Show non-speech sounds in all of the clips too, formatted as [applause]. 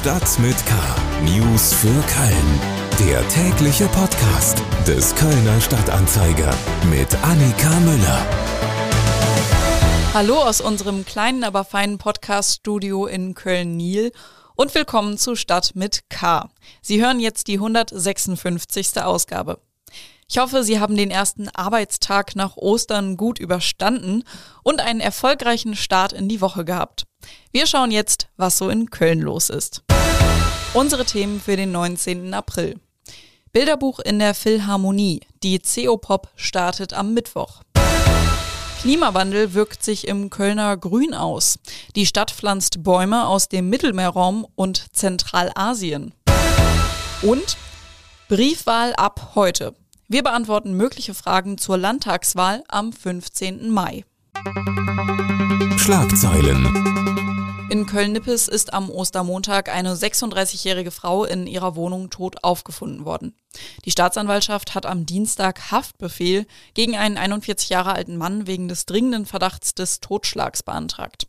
Stadt mit K. News für Köln. Der tägliche Podcast des Kölner Stadtanzeiger mit Annika Müller. Hallo aus unserem kleinen, aber feinen Podcast-Studio in Köln-Niel und willkommen zu Stadt mit K. Sie hören jetzt die 156. Ausgabe. Ich hoffe, Sie haben den ersten Arbeitstag nach Ostern gut überstanden und einen erfolgreichen Start in die Woche gehabt. Wir schauen jetzt, was so in Köln los ist. Unsere Themen für den 19. April. Bilderbuch in der Philharmonie. Die CO-Pop startet am Mittwoch. Klimawandel wirkt sich im Kölner Grün aus. Die Stadt pflanzt Bäume aus dem Mittelmeerraum und Zentralasien. Und Briefwahl ab heute. Wir beantworten mögliche Fragen zur Landtagswahl am 15. Mai. Schlagzeilen. In Köln-Nippes ist am Ostermontag eine 36-jährige Frau in ihrer Wohnung tot aufgefunden worden. Die Staatsanwaltschaft hat am Dienstag Haftbefehl gegen einen 41 Jahre alten Mann wegen des dringenden Verdachts des Totschlags beantragt.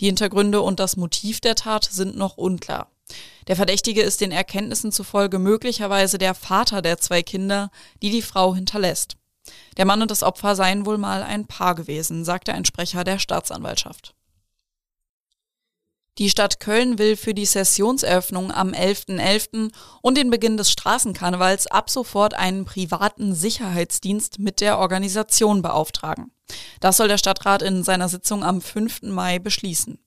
Die Hintergründe und das Motiv der Tat sind noch unklar. Der Verdächtige ist den Erkenntnissen zufolge möglicherweise der Vater der zwei Kinder, die die Frau hinterlässt. Der Mann und das Opfer seien wohl mal ein Paar gewesen, sagte ein Sprecher der Staatsanwaltschaft. Die Stadt Köln will für die Sessionseröffnung am 11.11. .11. und den Beginn des Straßenkarnevals ab sofort einen privaten Sicherheitsdienst mit der Organisation beauftragen. Das soll der Stadtrat in seiner Sitzung am 5. Mai beschließen.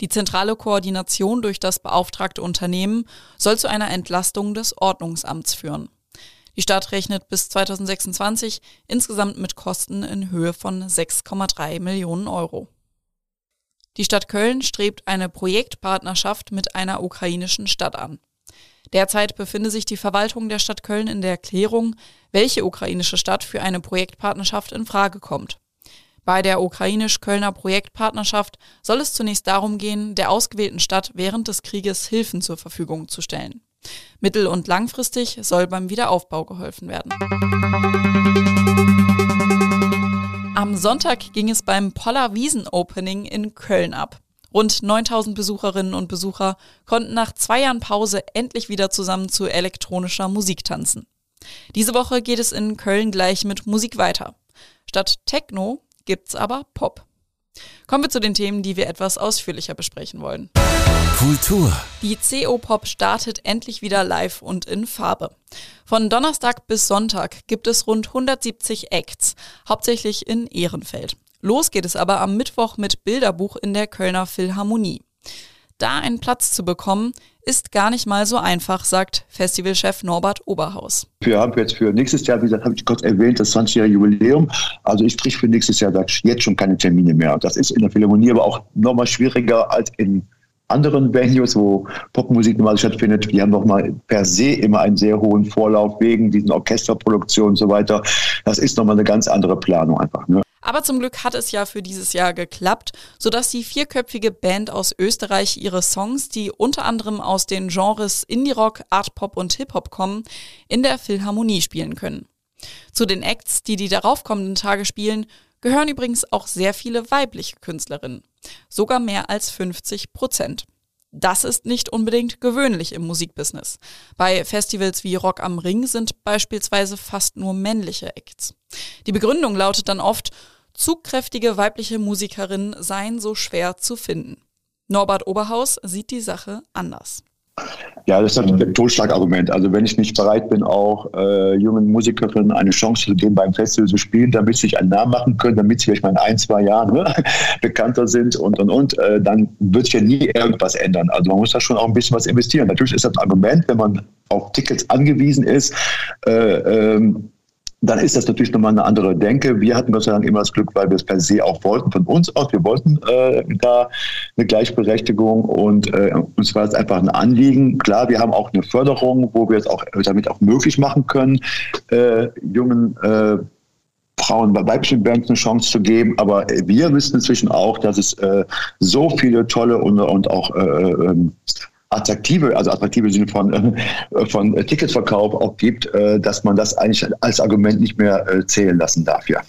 Die zentrale Koordination durch das beauftragte Unternehmen soll zu einer Entlastung des Ordnungsamts führen. Die Stadt rechnet bis 2026 insgesamt mit Kosten in Höhe von 6,3 Millionen Euro. Die Stadt Köln strebt eine Projektpartnerschaft mit einer ukrainischen Stadt an. Derzeit befinde sich die Verwaltung der Stadt Köln in der Klärung, welche ukrainische Stadt für eine Projektpartnerschaft in Frage kommt. Bei der ukrainisch-Kölner Projektpartnerschaft soll es zunächst darum gehen, der ausgewählten Stadt während des Krieges Hilfen zur Verfügung zu stellen. Mittel- und langfristig soll beim Wiederaufbau geholfen werden. Am Sonntag ging es beim Poller Wiesen Opening in Köln ab. Rund 9000 Besucherinnen und Besucher konnten nach zwei Jahren Pause endlich wieder zusammen zu elektronischer Musik tanzen. Diese Woche geht es in Köln gleich mit Musik weiter. Statt Techno gibt's aber Pop. Kommen wir zu den Themen, die wir etwas ausführlicher besprechen wollen. Kultur. Die CO-Pop startet endlich wieder live und in Farbe. Von Donnerstag bis Sonntag gibt es rund 170 Acts, hauptsächlich in Ehrenfeld. Los geht es aber am Mittwoch mit Bilderbuch in der Kölner Philharmonie. Da einen Platz zu bekommen, ist gar nicht mal so einfach, sagt Festivalchef Norbert Oberhaus. Wir haben jetzt für nächstes Jahr, wie gesagt, habe ich kurz erwähnt, das 20-jährige Jubiläum. Also ich kriege für nächstes Jahr jetzt schon keine Termine mehr. Das ist in der Philharmonie aber auch nochmal schwieriger als in anderen Venues, wo Popmusik normal stattfindet, die haben nochmal per se immer einen sehr hohen Vorlauf wegen diesen Orchesterproduktionen und so weiter. Das ist nochmal eine ganz andere Planung einfach. Ne? Aber zum Glück hat es ja für dieses Jahr geklappt, sodass die vierköpfige Band aus Österreich ihre Songs, die unter anderem aus den Genres Indie-Rock, Art-Pop und Hip-Hop kommen, in der Philharmonie spielen können. Zu den Acts, die die daraufkommenden Tage spielen, gehören übrigens auch sehr viele weibliche Künstlerinnen. Sogar mehr als 50 Prozent. Das ist nicht unbedingt gewöhnlich im Musikbusiness. Bei Festivals wie Rock am Ring sind beispielsweise fast nur männliche Acts. Die Begründung lautet dann oft, zugkräftige weibliche Musikerinnen seien so schwer zu finden. Norbert Oberhaus sieht die Sache anders. Ja, das ist ein Totschlagargument. Also wenn ich nicht bereit bin, auch äh, jungen Musikerinnen eine Chance zu geben, beim Festival zu spielen, damit sie sich einen Namen machen können, damit sie vielleicht mal in ein, zwei Jahren ne, [laughs] bekannter sind und, und, und, äh, dann wird sich ja nie irgendwas ändern. Also man muss da schon auch ein bisschen was investieren. Natürlich ist das ein Argument, wenn man auf Tickets angewiesen ist, äh, ähm, dann ist das natürlich nochmal eine andere Denke. Wir hatten Gott sei Dank immer das Glück, weil wir es per se auch wollten, von uns aus. Wir wollten äh, da eine Gleichberechtigung und äh, uns war es einfach ein Anliegen. Klar, wir haben auch eine Förderung, wo wir es auch damit auch möglich machen können, äh, jungen äh, Frauen bei weiblichen Bands eine Chance zu geben. Aber wir wissen inzwischen auch, dass es äh, so viele tolle und, und auch äh, ähm, attraktive, also attraktive Sinne von, äh, von Ticketverkauf auch gibt, äh, dass man das eigentlich als Argument nicht mehr äh, zählen lassen darf, ja.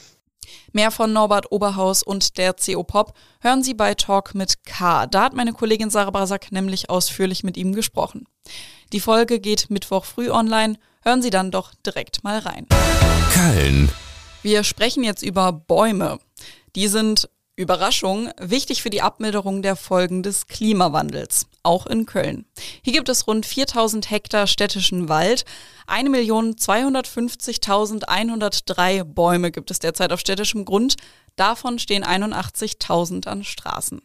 Mehr von Norbert Oberhaus und der CO Pop hören Sie bei Talk mit K. Da hat meine Kollegin Sarah Brasak nämlich ausführlich mit ihm gesprochen. Die Folge geht Mittwoch früh online. Hören Sie dann doch direkt mal rein. Köln. Wir sprechen jetzt über Bäume. Die sind Überraschung, wichtig für die Abmilderung der Folgen des Klimawandels, auch in Köln. Hier gibt es rund 4000 Hektar städtischen Wald. 1.250.103 Bäume gibt es derzeit auf städtischem Grund. Davon stehen 81.000 an Straßen.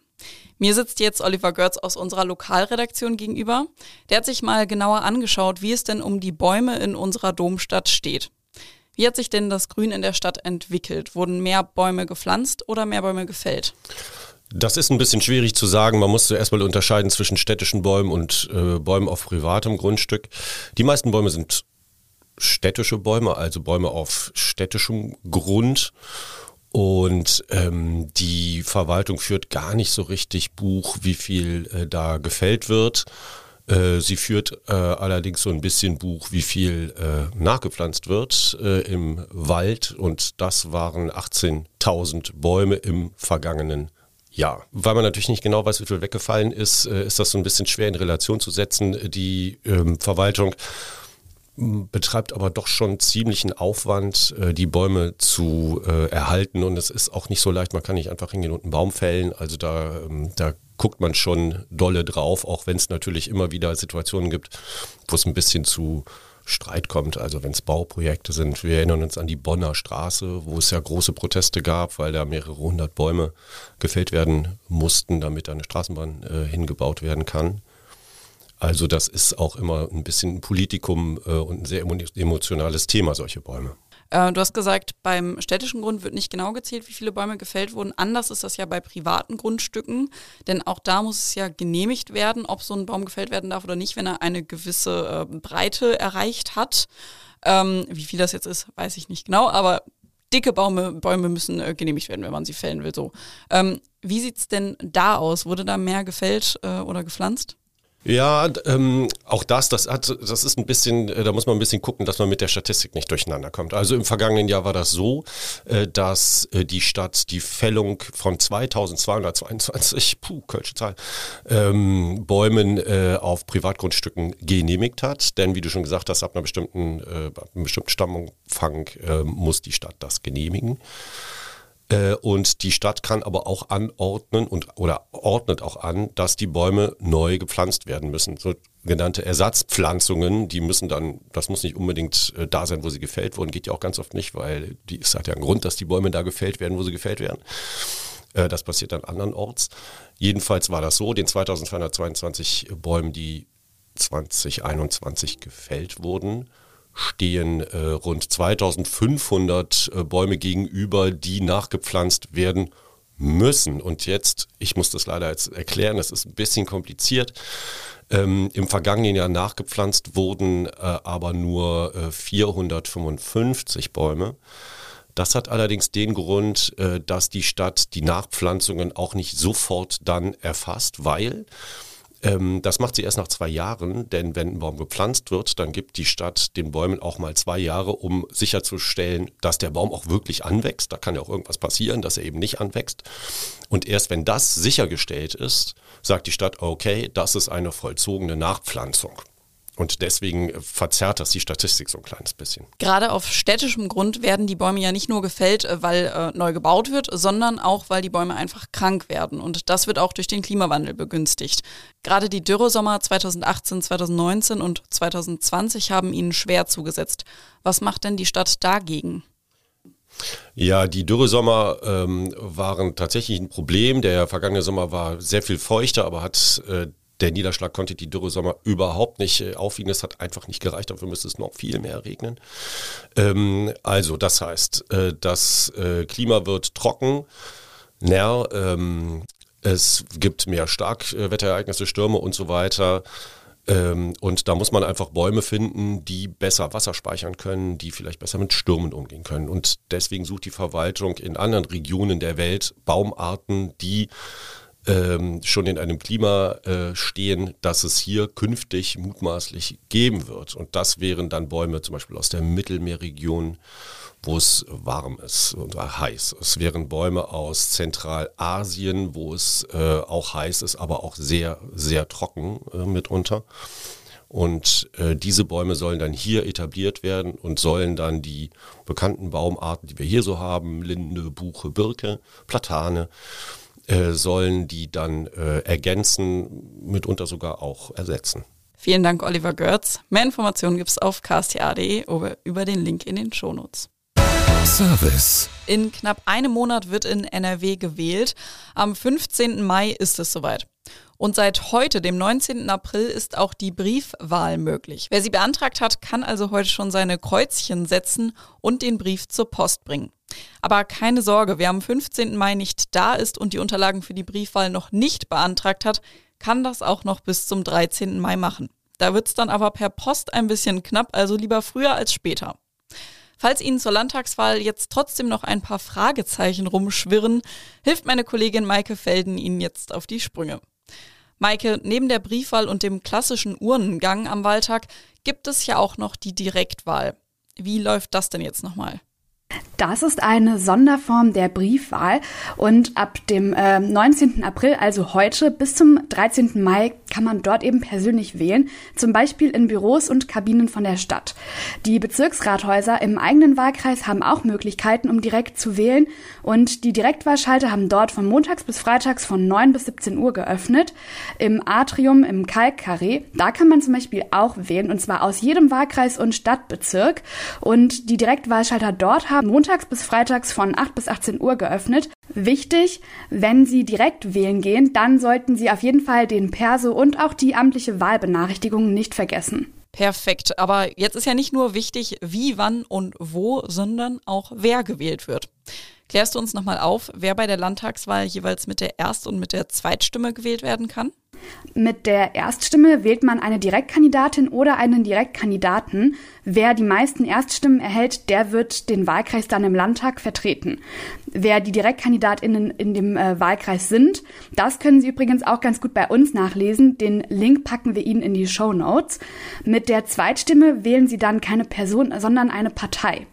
Mir sitzt jetzt Oliver Görz aus unserer Lokalredaktion gegenüber. Der hat sich mal genauer angeschaut, wie es denn um die Bäume in unserer Domstadt steht. Wie hat sich denn das Grün in der Stadt entwickelt? Wurden mehr Bäume gepflanzt oder mehr Bäume gefällt? Das ist ein bisschen schwierig zu sagen. Man muss zuerst mal unterscheiden zwischen städtischen Bäumen und äh, Bäumen auf privatem Grundstück. Die meisten Bäume sind städtische Bäume, also Bäume auf städtischem Grund. Und ähm, die Verwaltung führt gar nicht so richtig Buch, wie viel äh, da gefällt wird. Äh, sie führt äh, allerdings so ein bisschen Buch, wie viel äh, nachgepflanzt wird äh, im Wald und das waren 18.000 Bäume im vergangenen Jahr. Weil man natürlich nicht genau weiß, wie viel weggefallen ist, äh, ist das so ein bisschen schwer in Relation zu setzen. Die ähm, Verwaltung betreibt aber doch schon ziemlichen Aufwand, die Bäume zu erhalten. Und es ist auch nicht so leicht, man kann nicht einfach hingehen und einen Baum fällen. Also da, ähm, da guckt man schon dolle drauf, auch wenn es natürlich immer wieder Situationen gibt, wo es ein bisschen zu Streit kommt, also wenn es Bauprojekte sind. Wir erinnern uns an die Bonner Straße, wo es ja große Proteste gab, weil da mehrere hundert Bäume gefällt werden mussten, damit da eine Straßenbahn äh, hingebaut werden kann. Also das ist auch immer ein bisschen ein Politikum äh, und ein sehr emotionales Thema, solche Bäume. Äh, du hast gesagt, beim städtischen Grund wird nicht genau gezählt, wie viele Bäume gefällt wurden. Anders ist das ja bei privaten Grundstücken, denn auch da muss es ja genehmigt werden, ob so ein Baum gefällt werden darf oder nicht, wenn er eine gewisse äh, Breite erreicht hat. Ähm, wie viel das jetzt ist, weiß ich nicht genau, aber dicke Bäume, Bäume müssen äh, genehmigt werden, wenn man sie fällen will. So. Ähm, wie sieht es denn da aus? Wurde da mehr gefällt äh, oder gepflanzt? Ja, ähm, auch das, das hat, das ist ein bisschen, äh, da muss man ein bisschen gucken, dass man mit der Statistik nicht durcheinander kommt. Also im vergangenen Jahr war das so, äh, dass äh, die Stadt die Fällung von 2222, [laughs] puh, kölsche Zahl, ähm, Bäumen äh, auf Privatgrundstücken genehmigt hat. Denn wie du schon gesagt hast, ab einer bestimmten, äh, ab einem bestimmten Stammumfang äh, muss die Stadt das genehmigen. Äh, und die Stadt kann aber auch anordnen und oder ordnet auch an, dass die Bäume neu gepflanzt werden müssen. Sogenannte Ersatzpflanzungen, die müssen dann, das muss nicht unbedingt äh, da sein, wo sie gefällt wurden, geht ja auch ganz oft nicht, weil die, es hat ja einen Grund, dass die Bäume da gefällt werden, wo sie gefällt werden. Äh, das passiert dann andernorts. Jedenfalls war das so, den 2222 Bäumen, die 2021 gefällt wurden, stehen äh, rund 2500 äh, Bäume gegenüber, die nachgepflanzt werden müssen. Und jetzt, ich muss das leider jetzt erklären, das ist ein bisschen kompliziert. Ähm, Im vergangenen Jahr nachgepflanzt wurden äh, aber nur äh, 455 Bäume. Das hat allerdings den Grund, äh, dass die Stadt die Nachpflanzungen auch nicht sofort dann erfasst, weil ähm, das macht sie erst nach zwei Jahren, denn wenn ein Baum gepflanzt wird, dann gibt die Stadt den Bäumen auch mal zwei Jahre, um sicherzustellen, dass der Baum auch wirklich anwächst. Da kann ja auch irgendwas passieren, dass er eben nicht anwächst. Und erst wenn das sichergestellt ist, sagt die Stadt, okay, das ist eine vollzogene Nachpflanzung. Und deswegen verzerrt das die Statistik so ein kleines bisschen. Gerade auf städtischem Grund werden die Bäume ja nicht nur gefällt, äh, weil äh, neu gebaut wird, sondern auch, weil die Bäume einfach krank werden. Und das wird auch durch den Klimawandel begünstigt. Gerade die Dürresommer 2018, 2019 und 2020 haben ihnen schwer zugesetzt. Was macht denn die Stadt dagegen? Ja, die Dürresommer ähm, waren tatsächlich ein Problem. Der vergangene Sommer war sehr viel feuchter, aber hat äh, der Niederschlag konnte die Dürresommer überhaupt nicht äh, aufwiegen. Es hat einfach nicht gereicht. Dafür müsste es noch viel mehr regnen. Ähm, also, das heißt, äh, das äh, Klima wird trocken. Näher, ähm, es gibt mehr Starkwetterereignisse, Stürme und so weiter. Ähm, und da muss man einfach Bäume finden, die besser Wasser speichern können, die vielleicht besser mit Stürmen umgehen können. Und deswegen sucht die Verwaltung in anderen Regionen der Welt Baumarten, die ähm, schon in einem Klima äh, stehen, das es hier künftig mutmaßlich geben wird. Und das wären dann Bäume zum Beispiel aus der Mittelmeerregion, wo es warm ist und heiß. Es wären Bäume aus Zentralasien, wo es äh, auch heiß ist, aber auch sehr, sehr trocken äh, mitunter. Und äh, diese Bäume sollen dann hier etabliert werden und sollen dann die bekannten Baumarten, die wir hier so haben, Linde, Buche, Birke, Platane, äh, sollen die dann äh, ergänzen, mitunter sogar auch ersetzen. Vielen Dank, Oliver Görz. Mehr Informationen gibt es auf ksta.de oder über den Link in den Shownotes. Service. In knapp einem Monat wird in NRW gewählt. Am 15. Mai ist es soweit. Und seit heute, dem 19. April, ist auch die Briefwahl möglich. Wer sie beantragt hat, kann also heute schon seine Kreuzchen setzen und den Brief zur Post bringen. Aber keine Sorge, wer am 15. Mai nicht da ist und die Unterlagen für die Briefwahl noch nicht beantragt hat, kann das auch noch bis zum 13. Mai machen. Da wird es dann aber per Post ein bisschen knapp, also lieber früher als später. Falls Ihnen zur Landtagswahl jetzt trotzdem noch ein paar Fragezeichen rumschwirren, hilft meine Kollegin Maike Felden Ihnen jetzt auf die Sprünge. Maike, neben der Briefwahl und dem klassischen Urnengang am Wahltag gibt es ja auch noch die Direktwahl. Wie läuft das denn jetzt nochmal? Das ist eine Sonderform der Briefwahl und ab dem äh, 19. April, also heute, bis zum 13. Mai kann man dort eben persönlich wählen, zum Beispiel in Büros und Kabinen von der Stadt. Die Bezirksrathäuser im eigenen Wahlkreis haben auch Möglichkeiten, um direkt zu wählen und die Direktwahlschalter haben dort von montags bis freitags von 9 bis 17 Uhr geöffnet. Im Atrium im Kalkkarree, da kann man zum Beispiel auch wählen und zwar aus jedem Wahlkreis und Stadtbezirk und die Direktwahlschalter dort haben montags bis freitags von 8 bis 18 Uhr geöffnet. Wichtig, wenn Sie direkt wählen gehen, dann sollten Sie auf jeden Fall den Perso und auch die amtliche Wahlbenachrichtigung nicht vergessen. Perfekt. Aber jetzt ist ja nicht nur wichtig, wie, wann und wo, sondern auch wer gewählt wird. Klärst du uns nochmal auf, wer bei der Landtagswahl jeweils mit der Erst- und mit der Zweitstimme gewählt werden kann? Mit der Erststimme wählt man eine Direktkandidatin oder einen Direktkandidaten. Wer die meisten Erststimmen erhält, der wird den Wahlkreis dann im Landtag vertreten. Wer die Direktkandidatinnen in dem äh, Wahlkreis sind, das können Sie übrigens auch ganz gut bei uns nachlesen. Den Link packen wir Ihnen in die Show Notes. Mit der Zweitstimme wählen Sie dann keine Person, sondern eine Partei.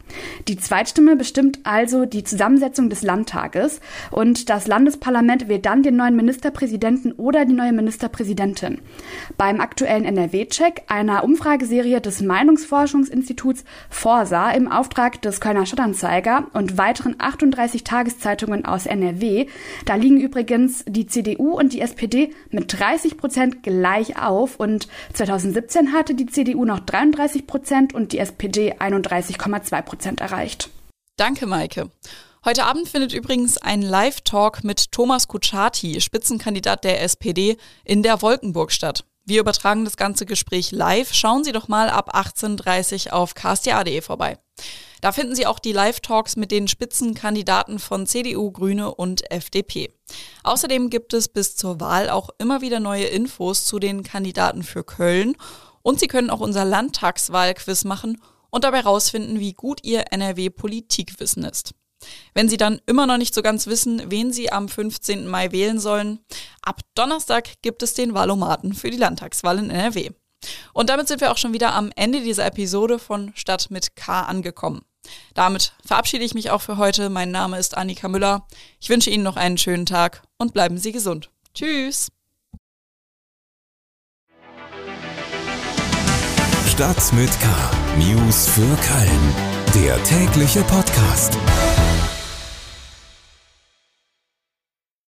Die Zweitstimme bestimmt also die Zusammensetzung des Landtages und das Landesparlament wählt dann den neuen Ministerpräsidenten oder die neue Ministerpräsidentin. Beim aktuellen NRW-Check, einer Umfrageserie des Meinungsforschungsinstituts Forsa im Auftrag des Kölner Stadtanzeiger und weiteren 38 Tageszeitungen aus NRW, da liegen übrigens die CDU und die SPD mit 30 Prozent gleich auf und 2017 hatte die CDU noch 33 Prozent und die SPD 31,2 Prozent erreicht. Danke, Maike. Heute Abend findet übrigens ein Live-Talk mit Thomas Kutschaty, Spitzenkandidat der SPD, in der Wolkenburg statt. Wir übertragen das ganze Gespräch live. Schauen Sie doch mal ab 18.30 Uhr auf ksta.de vorbei. Da finden Sie auch die Live-Talks mit den Spitzenkandidaten von CDU, Grüne und FDP. Außerdem gibt es bis zur Wahl auch immer wieder neue Infos zu den Kandidaten für Köln. Und Sie können auch unser Landtagswahlquiz machen und dabei herausfinden, wie gut Ihr NRW-Politikwissen ist. Wenn Sie dann immer noch nicht so ganz wissen, wen Sie am 15. Mai wählen sollen, ab Donnerstag gibt es den Wahlomaten für die Landtagswahl in NRW. Und damit sind wir auch schon wieder am Ende dieser Episode von Stadt mit K angekommen. Damit verabschiede ich mich auch für heute. Mein Name ist Annika Müller. Ich wünsche Ihnen noch einen schönen Tag und bleiben Sie gesund. Tschüss. Stadt mit K. News für Köln. Der tägliche Podcast.